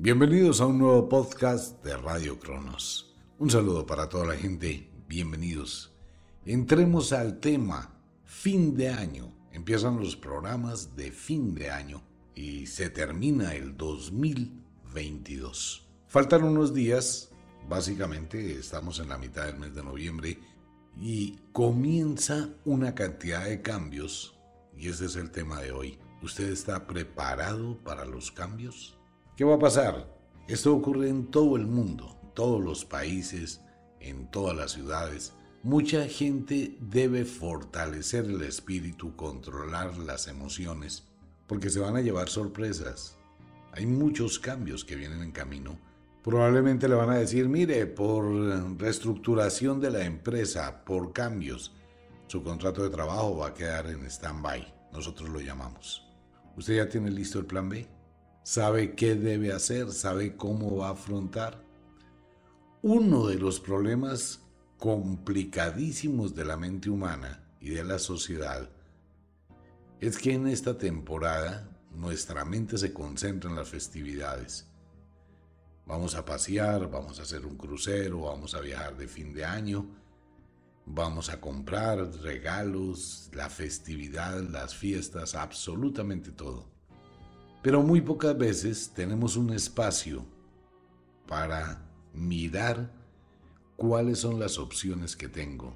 Bienvenidos a un nuevo podcast de Radio Cronos. Un saludo para toda la gente, bienvenidos. Entremos al tema, fin de año. Empiezan los programas de fin de año y se termina el 2022. Faltan unos días, básicamente estamos en la mitad del mes de noviembre y comienza una cantidad de cambios y ese es el tema de hoy. ¿Usted está preparado para los cambios? ¿Qué va a pasar? Esto ocurre en todo el mundo, todos los países, en todas las ciudades. Mucha gente debe fortalecer el espíritu, controlar las emociones, porque se van a llevar sorpresas. Hay muchos cambios que vienen en camino. Probablemente le van a decir, mire, por reestructuración de la empresa, por cambios, su contrato de trabajo va a quedar en stand-by. Nosotros lo llamamos. ¿Usted ya tiene listo el plan B? Sabe qué debe hacer, sabe cómo va a afrontar. Uno de los problemas complicadísimos de la mente humana y de la sociedad es que en esta temporada nuestra mente se concentra en las festividades. Vamos a pasear, vamos a hacer un crucero, vamos a viajar de fin de año, vamos a comprar regalos, la festividad, las fiestas, absolutamente todo. Pero muy pocas veces tenemos un espacio para mirar cuáles son las opciones que tengo.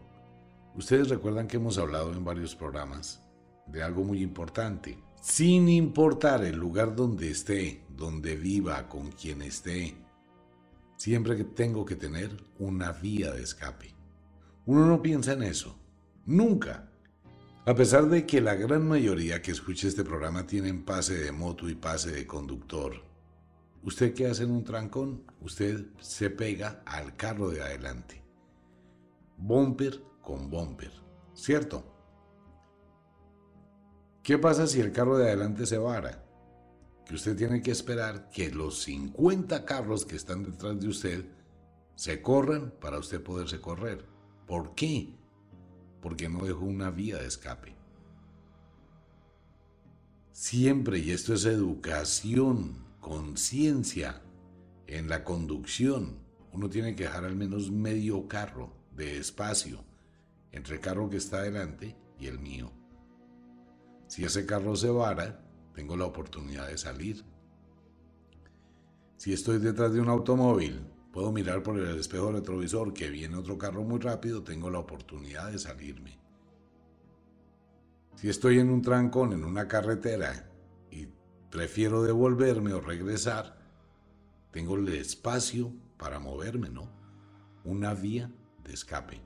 Ustedes recuerdan que hemos hablado en varios programas de algo muy importante. Sin importar el lugar donde esté, donde viva, con quien esté, siempre tengo que tener una vía de escape. Uno no piensa en eso. Nunca. A pesar de que la gran mayoría que escucha este programa tienen pase de moto y pase de conductor, ¿usted qué hace en un trancón? Usted se pega al carro de adelante. Bumper con bumper, ¿cierto? ¿Qué pasa si el carro de adelante se vara? Que usted tiene que esperar que los 50 carros que están detrás de usted se corran para usted poderse correr. ¿Por qué? Porque no dejó una vía de escape. Siempre, y esto es educación, conciencia en la conducción, uno tiene que dejar al menos medio carro de espacio entre el carro que está delante y el mío. Si ese carro se vara, tengo la oportunidad de salir. Si estoy detrás de un automóvil Puedo mirar por el espejo retrovisor que viene otro carro muy rápido, tengo la oportunidad de salirme. Si estoy en un trancón, en una carretera, y prefiero devolverme o regresar, tengo el espacio para moverme, ¿no? Una vía de escape.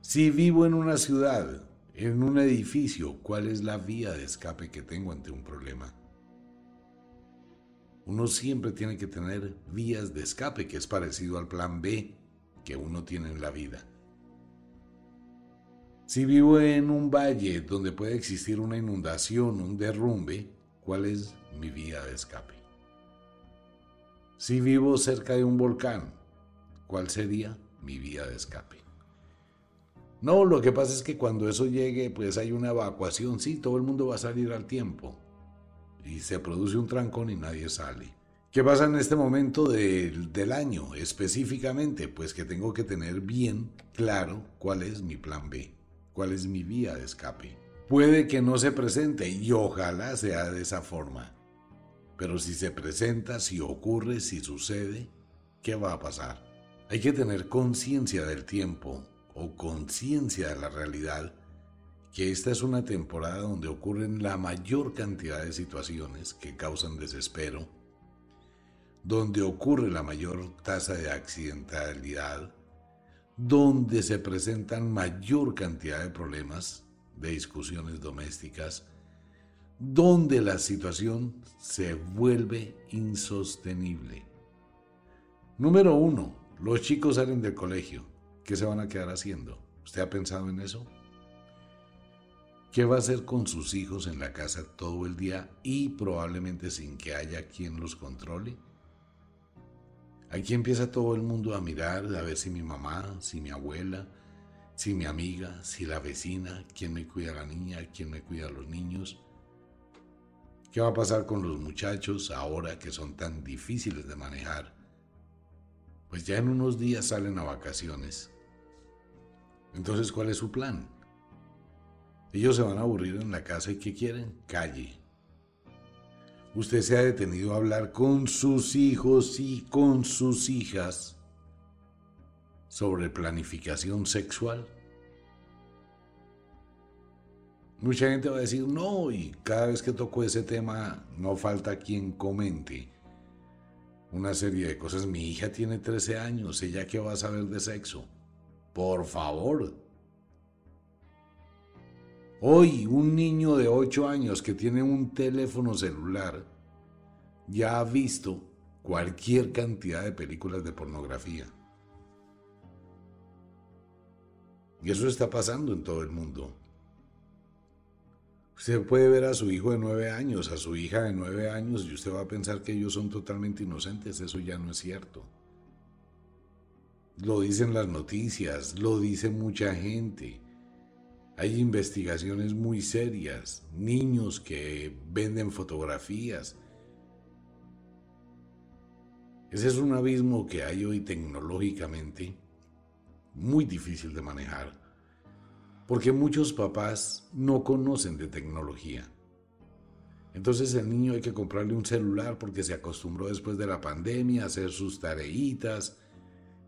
Si vivo en una ciudad, en un edificio, ¿cuál es la vía de escape que tengo ante un problema? Uno siempre tiene que tener vías de escape, que es parecido al plan B que uno tiene en la vida. Si vivo en un valle donde puede existir una inundación, un derrumbe, ¿cuál es mi vía de escape? Si vivo cerca de un volcán, ¿cuál sería mi vía de escape? No, lo que pasa es que cuando eso llegue, pues hay una evacuación, sí, todo el mundo va a salir al tiempo y se produce un trancón y nadie sale. ¿Qué pasa en este momento del año específicamente? Pues que tengo que tener bien claro cuál es mi plan B, cuál es mi vía de escape. Puede que no se presente y ojalá sea de esa forma. Pero si se presenta, si ocurre, si sucede, ¿qué va a pasar? Hay que tener conciencia del tiempo o conciencia de la realidad que esta es una temporada donde ocurren la mayor cantidad de situaciones que causan desespero, donde ocurre la mayor tasa de accidentalidad, donde se presentan mayor cantidad de problemas, de discusiones domésticas, donde la situación se vuelve insostenible. Número uno, los chicos salen del colegio. ¿Qué se van a quedar haciendo? ¿Usted ha pensado en eso? ¿Qué va a hacer con sus hijos en la casa todo el día y probablemente sin que haya quien los controle? Aquí empieza todo el mundo a mirar a ver si mi mamá, si mi abuela, si mi amiga, si la vecina, quién me cuida a la niña, quién me cuida a los niños. ¿Qué va a pasar con los muchachos ahora que son tan difíciles de manejar? Pues ya en unos días salen a vacaciones. Entonces, ¿cuál es su plan? Ellos se van a aburrir en la casa y ¿qué quieren? Calle. Usted se ha detenido a hablar con sus hijos y con sus hijas sobre planificación sexual. Mucha gente va a decir no y cada vez que toco ese tema no falta quien comente una serie de cosas. Mi hija tiene 13 años, ella qué va a saber de sexo. Por favor. Hoy un niño de 8 años que tiene un teléfono celular ya ha visto cualquier cantidad de películas de pornografía. Y eso está pasando en todo el mundo. Usted puede ver a su hijo de nueve años, a su hija de nueve años, y usted va a pensar que ellos son totalmente inocentes. Eso ya no es cierto. Lo dicen las noticias, lo dice mucha gente. Hay investigaciones muy serias, niños que venden fotografías. Ese es un abismo que hay hoy tecnológicamente muy difícil de manejar porque muchos papás no conocen de tecnología. Entonces el niño hay que comprarle un celular porque se acostumbró después de la pandemia a hacer sus tareitas.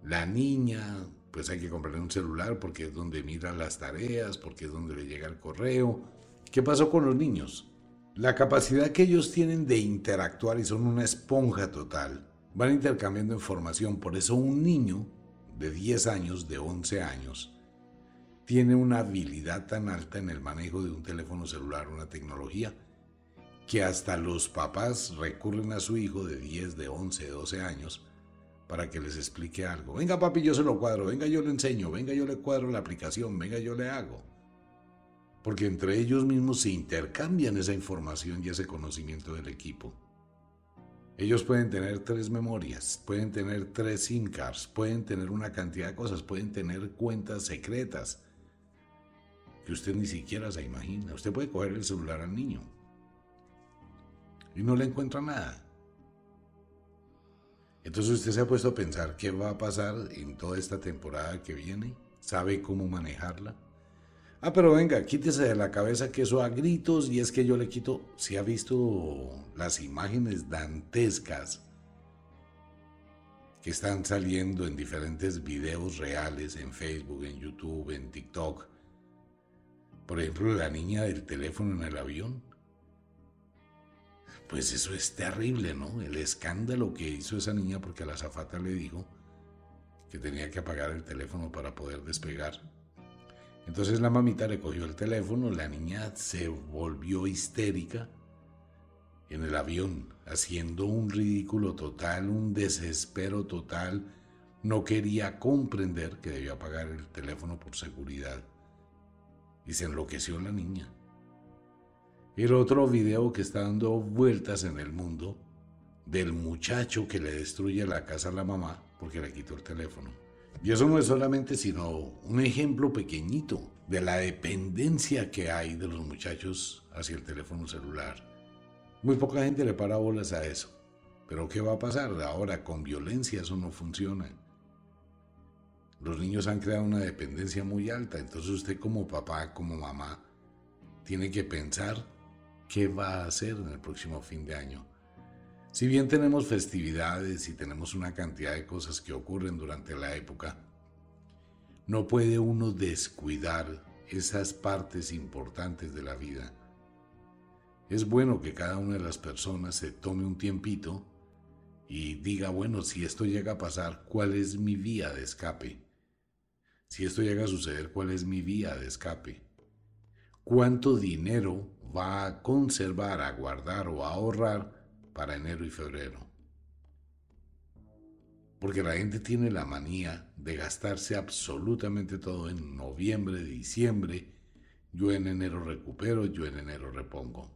La niña, pues hay que comprarle un celular porque es donde mira las tareas, porque es donde le llega el correo. ¿Qué pasó con los niños? La capacidad que ellos tienen de interactuar y son una esponja total. Van intercambiando información. Por eso un niño de 10 años, de 11 años, tiene una habilidad tan alta en el manejo de un teléfono celular, una tecnología, que hasta los papás recurren a su hijo de 10, de 11, 12 años para que les explique algo. Venga papi, yo se lo cuadro, venga yo le enseño, venga yo le cuadro la aplicación, venga yo le hago. Porque entre ellos mismos se intercambian esa información y ese conocimiento del equipo. Ellos pueden tener tres memorias, pueden tener tres SIM cards, pueden tener una cantidad de cosas, pueden tener cuentas secretas, que usted ni siquiera se imagina. Usted puede coger el celular al niño y no le encuentra nada. Entonces usted se ha puesto a pensar qué va a pasar en toda esta temporada que viene. ¿Sabe cómo manejarla? Ah, pero venga, quítese de la cabeza que eso a gritos y es que yo le quito, si ha visto las imágenes dantescas que están saliendo en diferentes videos reales en Facebook, en YouTube, en TikTok, por ejemplo, la niña del teléfono en el avión. Pues eso es terrible, ¿no? El escándalo que hizo esa niña porque la zafata le dijo que tenía que apagar el teléfono para poder despegar. Entonces la mamita le cogió el teléfono, la niña se volvió histérica en el avión, haciendo un ridículo total, un desespero total. No quería comprender que debía apagar el teléfono por seguridad y se enloqueció la niña. El otro video que está dando vueltas en el mundo del muchacho que le destruye la casa a la mamá porque le quitó el teléfono. Y eso no es solamente sino un ejemplo pequeñito de la dependencia que hay de los muchachos hacia el teléfono celular. Muy poca gente le para bolas a eso. Pero ¿qué va a pasar? Ahora con violencia eso no funciona. Los niños han creado una dependencia muy alta, entonces usted como papá, como mamá, tiene que pensar qué va a hacer en el próximo fin de año. Si bien tenemos festividades y tenemos una cantidad de cosas que ocurren durante la época, no puede uno descuidar esas partes importantes de la vida. Es bueno que cada una de las personas se tome un tiempito y diga, bueno, si esto llega a pasar, ¿cuál es mi vía de escape? Si esto llega a suceder, ¿cuál es mi vía de escape? ¿Cuánto dinero va a conservar, a guardar o a ahorrar para enero y febrero? Porque la gente tiene la manía de gastarse absolutamente todo en noviembre, diciembre. Yo en enero recupero, yo en enero repongo.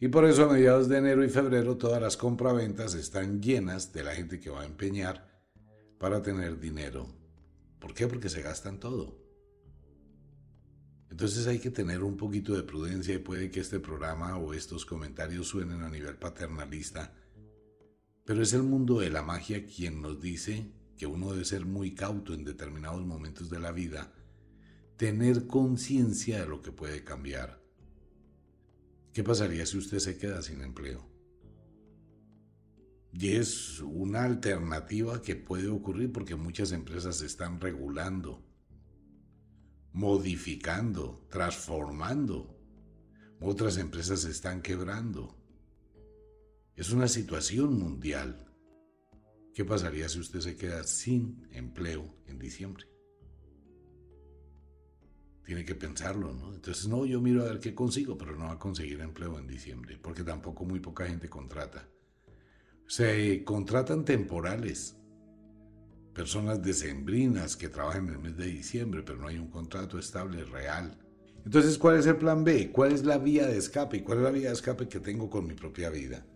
Y por eso a mediados de enero y febrero todas las compraventas están llenas de la gente que va a empeñar para tener dinero. ¿Por qué? Porque se gastan todo. Entonces hay que tener un poquito de prudencia y puede que este programa o estos comentarios suenen a nivel paternalista, pero es el mundo de la magia quien nos dice que uno debe ser muy cauto en determinados momentos de la vida, tener conciencia de lo que puede cambiar. ¿Qué pasaría si usted se queda sin empleo? Y es una alternativa que puede ocurrir porque muchas empresas están regulando, modificando, transformando. Otras empresas están quebrando. Es una situación mundial. ¿Qué pasaría si usted se queda sin empleo en diciembre? Tiene que pensarlo, ¿no? Entonces, no, yo miro a ver qué consigo, pero no va a conseguir empleo en diciembre, porque tampoco muy poca gente contrata. Se contratan temporales, personas decembrinas que trabajan en el mes de diciembre, pero no hay un contrato estable, real. Entonces, ¿cuál es el plan B? ¿Cuál es la vía de escape? ¿Cuál es la vía de escape que tengo con mi propia vida?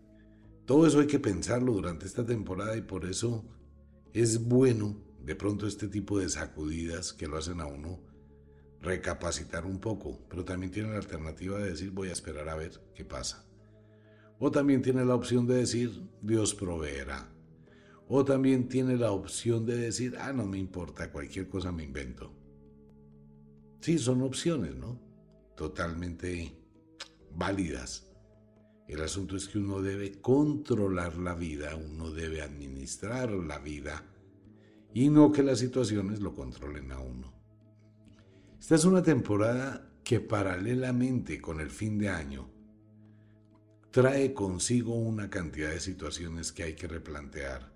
Todo eso hay que pensarlo durante esta temporada y por eso es bueno de pronto este tipo de sacudidas que lo hacen a uno recapacitar un poco, pero también tiene la alternativa de decir voy a esperar a ver qué pasa. O también tiene la opción de decir, Dios proveerá. O también tiene la opción de decir, ah, no me importa, cualquier cosa me invento. Sí, son opciones, ¿no? Totalmente válidas. El asunto es que uno debe controlar la vida, uno debe administrar la vida y no que las situaciones lo controlen a uno. Esta es una temporada que paralelamente con el fin de año trae consigo una cantidad de situaciones que hay que replantear.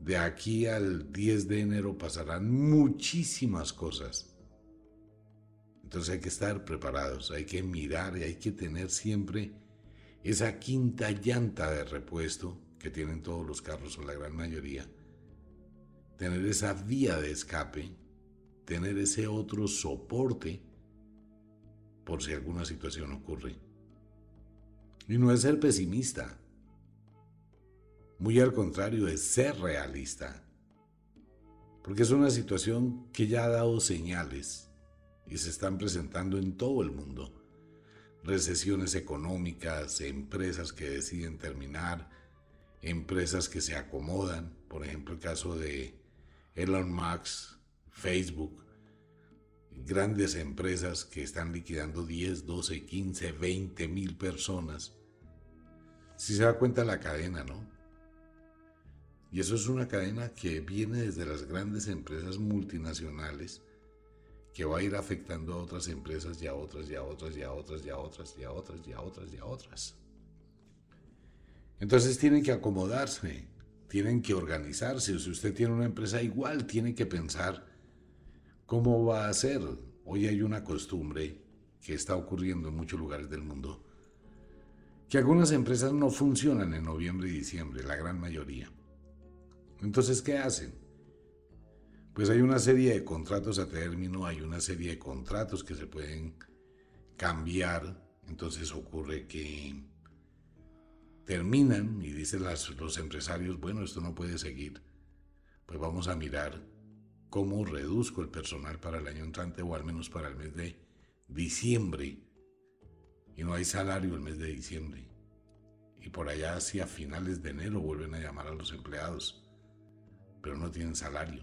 De aquí al 10 de enero pasarán muchísimas cosas. Entonces hay que estar preparados, hay que mirar y hay que tener siempre esa quinta llanta de repuesto que tienen todos los carros o la gran mayoría. Tener esa vía de escape, tener ese otro soporte por si alguna situación ocurre. Y no es ser pesimista. Muy al contrario, es ser realista. Porque es una situación que ya ha dado señales y se están presentando en todo el mundo. Recesiones económicas, empresas que deciden terminar, empresas que se acomodan, por ejemplo el caso de Elon Musk, Facebook, grandes empresas que están liquidando 10, 12, 15, 20 mil personas si se da cuenta la cadena, ¿no? Y eso es una cadena que viene desde las grandes empresas multinacionales que va a ir afectando a otras empresas y a otras y a otras y a otras y a otras y a otras y a otras y a otras. Entonces tienen que acomodarse, tienen que organizarse. Si usted tiene una empresa igual, tiene que pensar cómo va a ser. Hoy hay una costumbre que está ocurriendo en muchos lugares del mundo que algunas empresas no funcionan en noviembre y diciembre, la gran mayoría. Entonces, ¿qué hacen? Pues hay una serie de contratos a término, hay una serie de contratos que se pueden cambiar, entonces ocurre que terminan y dicen los empresarios, bueno, esto no puede seguir, pues vamos a mirar cómo reduzco el personal para el año entrante o al menos para el mes de diciembre y no hay salario el mes de diciembre. Y por allá hacia finales de enero vuelven a llamar a los empleados, pero no tienen salario.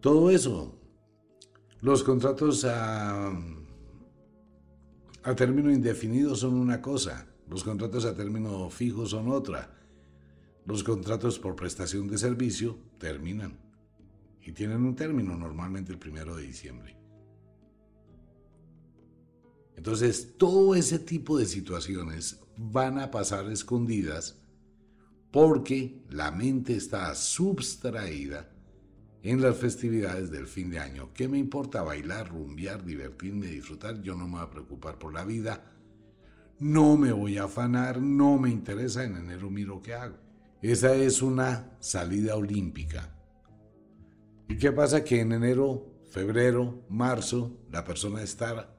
Todo eso, los contratos a, a término indefinido son una cosa, los contratos a término fijo son otra. Los contratos por prestación de servicio terminan y tienen un término normalmente el primero de diciembre. Entonces, todo ese tipo de situaciones van a pasar escondidas porque la mente está subtraída en las festividades del fin de año. ¿Qué me importa bailar, rumbear, divertirme, disfrutar? Yo no me voy a preocupar por la vida. No me voy a afanar, no me interesa, en enero miro qué hago. Esa es una salida olímpica. ¿Y qué pasa? Que en enero, febrero, marzo, la persona está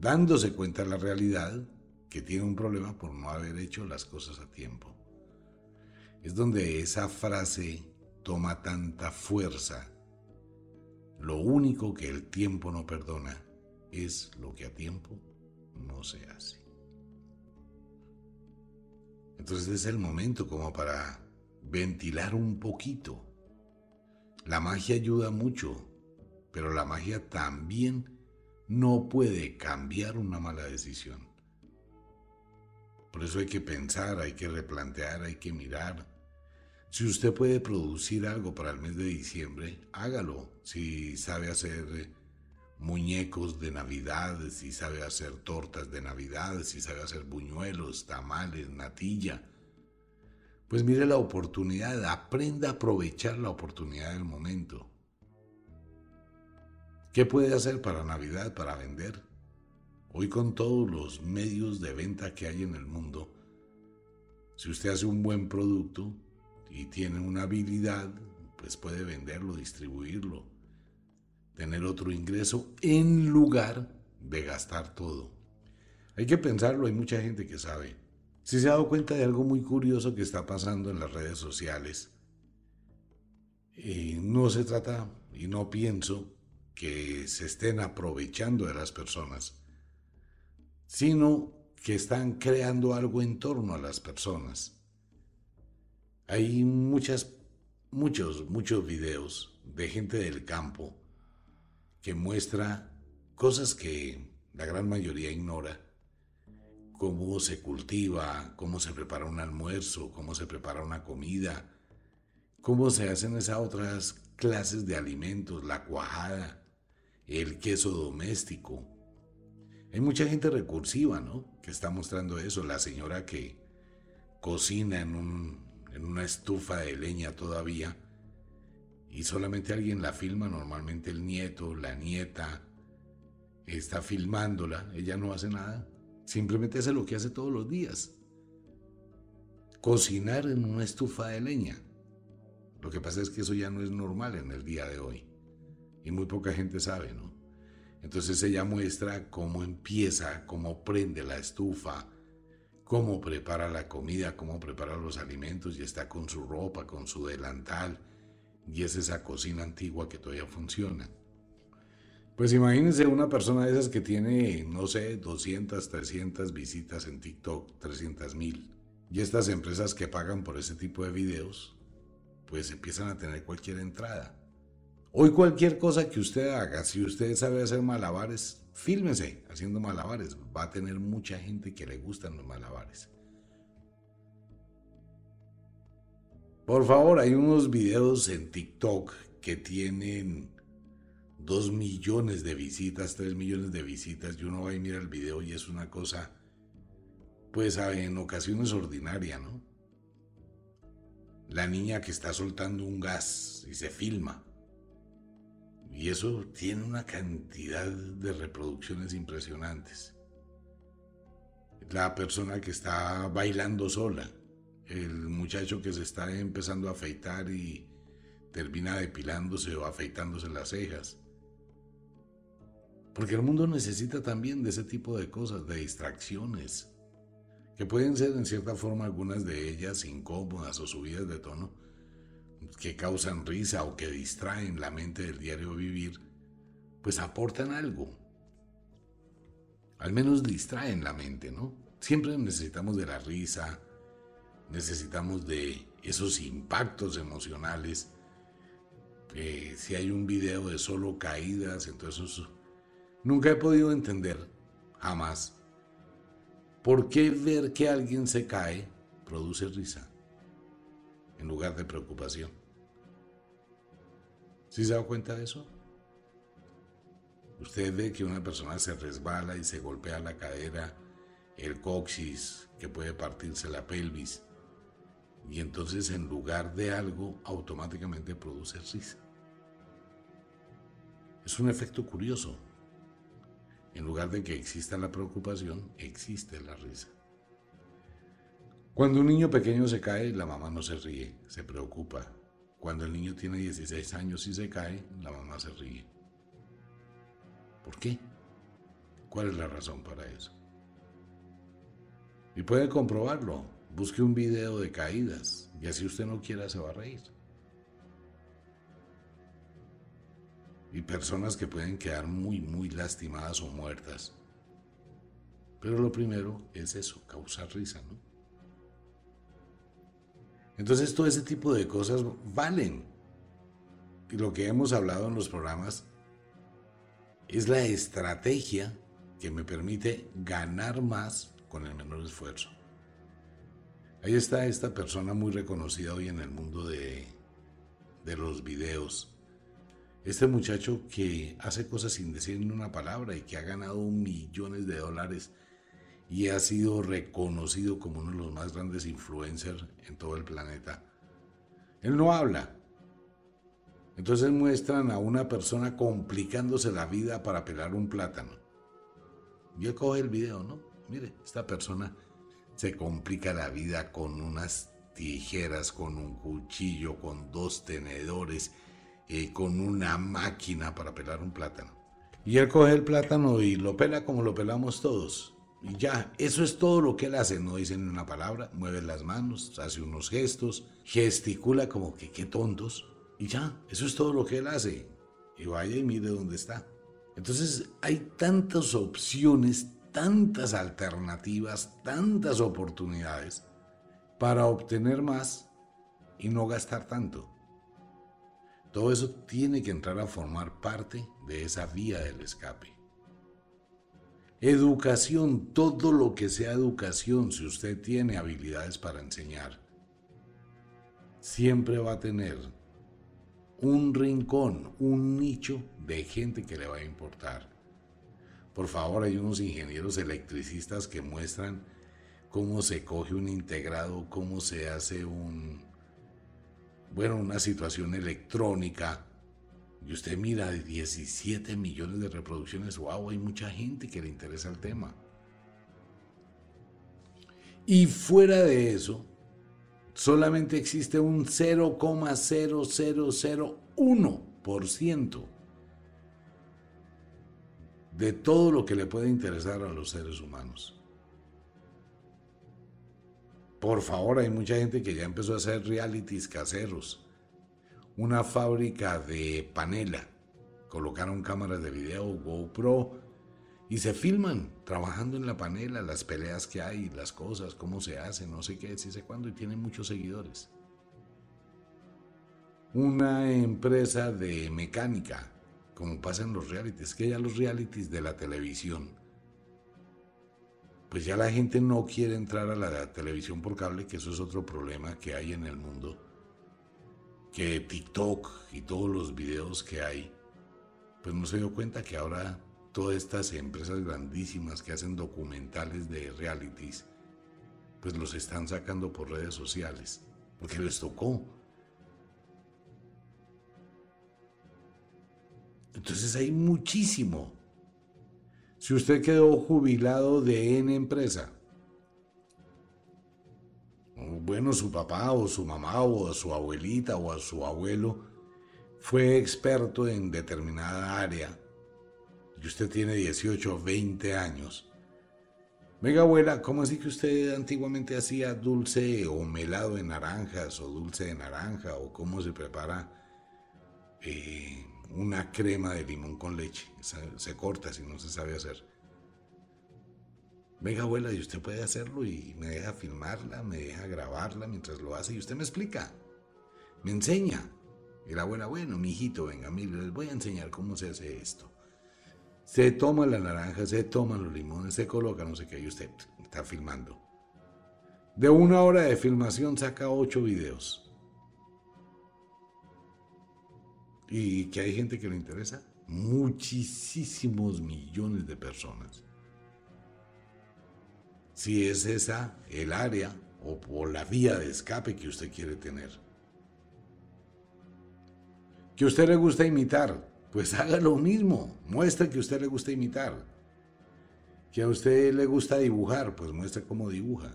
dándose cuenta de la realidad que tiene un problema por no haber hecho las cosas a tiempo. Es donde esa frase toma tanta fuerza. lo único que el tiempo no perdona es lo que a tiempo no se hace. Entonces es el momento como para ventilar un poquito. La magia ayuda mucho, pero la magia también no puede cambiar una mala decisión. Por eso hay que pensar, hay que replantear, hay que mirar. Si usted puede producir algo para el mes de diciembre, hágalo. Si sabe hacer muñecos de Navidad, si sabe hacer tortas de Navidad, si sabe hacer buñuelos, tamales, natilla. Pues mire la oportunidad, aprenda a aprovechar la oportunidad del momento. ¿Qué puede hacer para Navidad, para vender? Hoy con todos los medios de venta que hay en el mundo, si usted hace un buen producto y tiene una habilidad, pues puede venderlo, distribuirlo tener otro ingreso en lugar de gastar todo. Hay que pensarlo, hay mucha gente que sabe. Si se ha dado cuenta de algo muy curioso que está pasando en las redes sociales, y no se trata, y no pienso, que se estén aprovechando de las personas, sino que están creando algo en torno a las personas. Hay muchas, muchos, muchos videos de gente del campo que muestra cosas que la gran mayoría ignora, cómo se cultiva, cómo se prepara un almuerzo, cómo se prepara una comida, cómo se hacen esas otras clases de alimentos, la cuajada, el queso doméstico. Hay mucha gente recursiva, ¿no? Que está mostrando eso. La señora que cocina en, un, en una estufa de leña todavía y solamente alguien la filma, normalmente el nieto, la nieta, está filmándola, ella no hace nada, simplemente hace lo que hace todos los días. Cocinar en una estufa de leña. Lo que pasa es que eso ya no es normal en el día de hoy. Y muy poca gente sabe, ¿no? Entonces ella muestra cómo empieza, cómo prende la estufa, cómo prepara la comida, cómo prepara los alimentos y está con su ropa, con su delantal y es esa cocina antigua que todavía funciona. Pues imagínense una persona de esas que tiene, no sé, 200, 300 visitas en TikTok, 300 mil. Y estas empresas que pagan por ese tipo de videos, pues empiezan a tener cualquier entrada. Hoy cualquier cosa que usted haga, si usted sabe hacer malabares, fílmese haciendo malabares. Va a tener mucha gente que le gustan los malabares. Por favor, hay unos videos en TikTok que tienen 2 millones de visitas, 3 millones de visitas, y uno va y mira el video y es una cosa, pues en ocasiones ordinaria, ¿no? La niña que está soltando un gas y se filma. Y eso tiene una cantidad de reproducciones impresionantes. La persona que está bailando sola el muchacho que se está empezando a afeitar y termina depilándose o afeitándose las cejas. Porque el mundo necesita también de ese tipo de cosas, de distracciones, que pueden ser en cierta forma algunas de ellas incómodas o subidas de tono, que causan risa o que distraen la mente del diario vivir, pues aportan algo. Al menos distraen la mente, ¿no? Siempre necesitamos de la risa, necesitamos de esos impactos emocionales. Eh, si hay un video de solo caídas, entonces nunca he podido entender, jamás, por qué ver que alguien se cae produce risa en lugar de preocupación. ¿Sí se da cuenta de eso? Usted ve que una persona se resbala y se golpea la cadera, el coxis, que puede partirse la pelvis, y entonces en lugar de algo automáticamente produce risa. Es un efecto curioso. En lugar de que exista la preocupación, existe la risa. Cuando un niño pequeño se cae, la mamá no se ríe, se preocupa. Cuando el niño tiene 16 años y se cae, la mamá se ríe. ¿Por qué? ¿Cuál es la razón para eso? Y puede comprobarlo. Busque un video de caídas y así usted no quiera se va a reír. y personas que pueden quedar muy, muy lastimadas o muertas. Pero lo primero es eso, causar risa, ¿no? Entonces todo ese tipo de cosas valen. Y lo que hemos hablado en los programas es la estrategia que me permite ganar más con el menor esfuerzo. Ahí está esta persona muy reconocida hoy en el mundo de, de los videos. Este muchacho que hace cosas sin decir ni una palabra y que ha ganado millones de dólares y ha sido reconocido como uno de los más grandes influencers en todo el planeta. Él no habla. Entonces muestran a una persona complicándose la vida para pelar un plátano. Yo coge el video, ¿no? Mire, esta persona se complica la vida con unas tijeras, con un cuchillo, con dos tenedores, eh, con una máquina para pelar un plátano. Y él coge el plátano y lo pela como lo pelamos todos. Y ya, eso es todo lo que él hace. No dice ni una palabra, mueve las manos, hace unos gestos, gesticula como que qué tontos. Y ya, eso es todo lo que él hace. Y vaya y mire dónde está. Entonces hay tantas opciones, tantas alternativas, tantas oportunidades para obtener más y no gastar tanto. Todo eso tiene que entrar a formar parte de esa vía del escape. Educación, todo lo que sea educación, si usted tiene habilidades para enseñar, siempre va a tener un rincón, un nicho de gente que le va a importar. Por favor, hay unos ingenieros electricistas que muestran cómo se coge un integrado, cómo se hace un, bueno, una situación electrónica, y usted mira, 17 millones de reproducciones, wow, hay mucha gente que le interesa el tema. Y fuera de eso, solamente existe un 0,0001% de todo lo que le puede interesar a los seres humanos. Por favor, hay mucha gente que ya empezó a hacer realities caseros una fábrica de panela. Colocaron cámaras de video, GoPro, y se filman trabajando en la panela, las peleas que hay, las cosas, cómo se hacen, no sé qué, si sé cuándo, y tienen muchos seguidores. Una empresa de mecánica, como pasa en los realities, que ya los realities de la televisión, pues ya la gente no quiere entrar a la televisión por cable, que eso es otro problema que hay en el mundo que TikTok y todos los videos que hay, pues no se dio cuenta que ahora todas estas empresas grandísimas que hacen documentales de realities, pues los están sacando por redes sociales, porque les tocó. Entonces hay muchísimo. Si usted quedó jubilado de N empresa, bueno, su papá o su mamá o su abuelita o a su abuelo fue experto en determinada área y usted tiene 18 o 20 años. Venga, abuela, ¿cómo así que usted antiguamente hacía dulce o melado de naranjas o dulce de naranja o cómo se prepara eh, una crema de limón con leche? se corta si no se sabe hacer. Venga, abuela, y usted puede hacerlo y me deja filmarla, me deja grabarla mientras lo hace y usted me explica, me enseña. Y la abuela, bueno, mi hijito, venga, mire, les voy a enseñar cómo se hace esto. Se toma la naranja, se toma los limones, se coloca no sé qué, y usted está filmando. De una hora de filmación saca ocho videos. ¿Y que hay gente que le interesa? Muchísimos millones de personas si es esa el área o, la vía de escape que usted quiere tener. Que usted le gusta imitar, pues haga lo mismo, muestre que usted le gusta imitar. Que a usted le gusta dibujar, pues muestre cómo dibuja.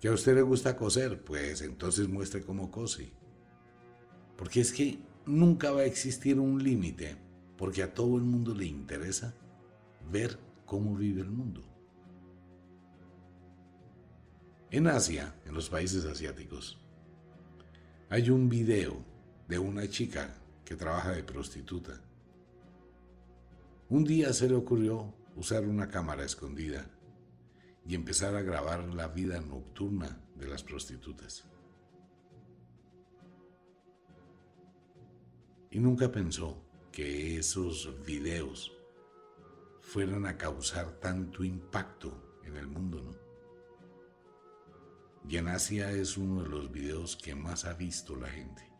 Que a usted le gusta coser, pues entonces muestre cómo cose. Porque es que nunca va a existir un límite, porque a todo el mundo le interesa ver cómo vive el mundo. En Asia, en los países asiáticos, hay un video de una chica que trabaja de prostituta. Un día se le ocurrió usar una cámara escondida y empezar a grabar la vida nocturna de las prostitutas. Y nunca pensó que esos videos fueran a causar tanto impacto en el mundo, ¿no? Y en Asia es uno de los videos que más ha visto la gente.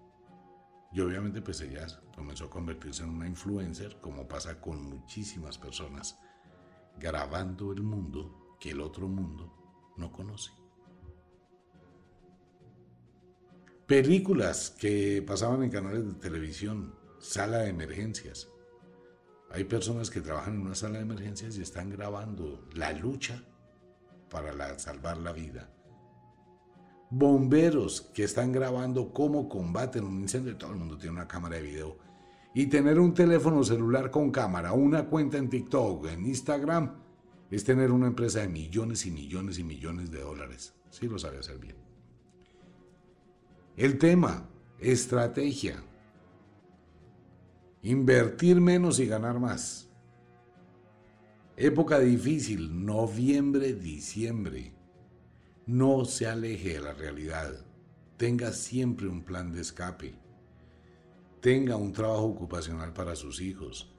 Y obviamente pues ella comenzó a convertirse en una influencer, como pasa con muchísimas personas, grabando el mundo que el otro mundo no conoce. Películas que pasaban en canales de televisión, sala de emergencias. Hay personas que trabajan en una sala de emergencias y están grabando la lucha para salvar la vida. Bomberos que están grabando cómo combaten un incendio. Todo el mundo tiene una cámara de video. Y tener un teléfono celular con cámara, una cuenta en TikTok, en Instagram, es tener una empresa de millones y millones y millones de dólares. Sí lo sabe hacer bien. El tema, estrategia. Invertir menos y ganar más. Época difícil, noviembre, diciembre. No se aleje de la realidad. Tenga siempre un plan de escape. Tenga un trabajo ocupacional para sus hijos.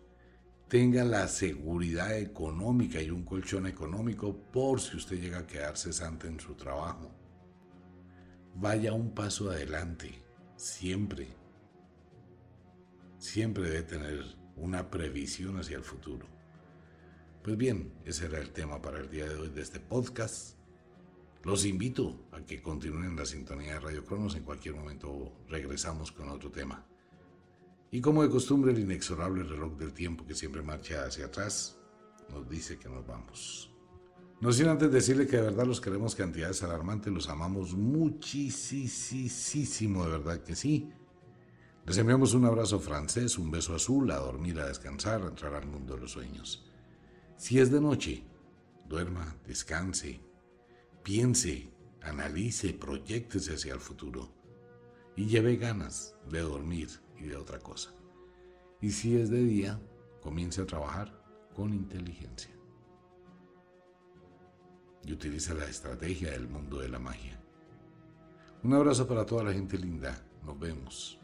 Tenga la seguridad económica y un colchón económico por si usted llega a quedar cesante en su trabajo vaya un paso adelante, siempre. Siempre debe tener una previsión hacia el futuro. Pues bien, ese era el tema para el día de hoy de este podcast. Los invito a que continúen la sintonía de Radio Cronos. En cualquier momento regresamos con otro tema. Y como de costumbre, el inexorable reloj del tiempo que siempre marcha hacia atrás nos dice que nos vamos. No sin antes decirle que de verdad los queremos cantidades alarmantes, los amamos muchísimo, de verdad que sí. Les enviamos un abrazo francés, un beso azul, a dormir, a descansar, a entrar al mundo de los sueños. Si es de noche, duerma, descanse, piense, analice, proyectese hacia el futuro y lleve ganas de dormir y de otra cosa. Y si es de día, comience a trabajar con inteligencia y utiliza la estrategia del mundo de la magia. Un abrazo para toda la gente linda. Nos vemos.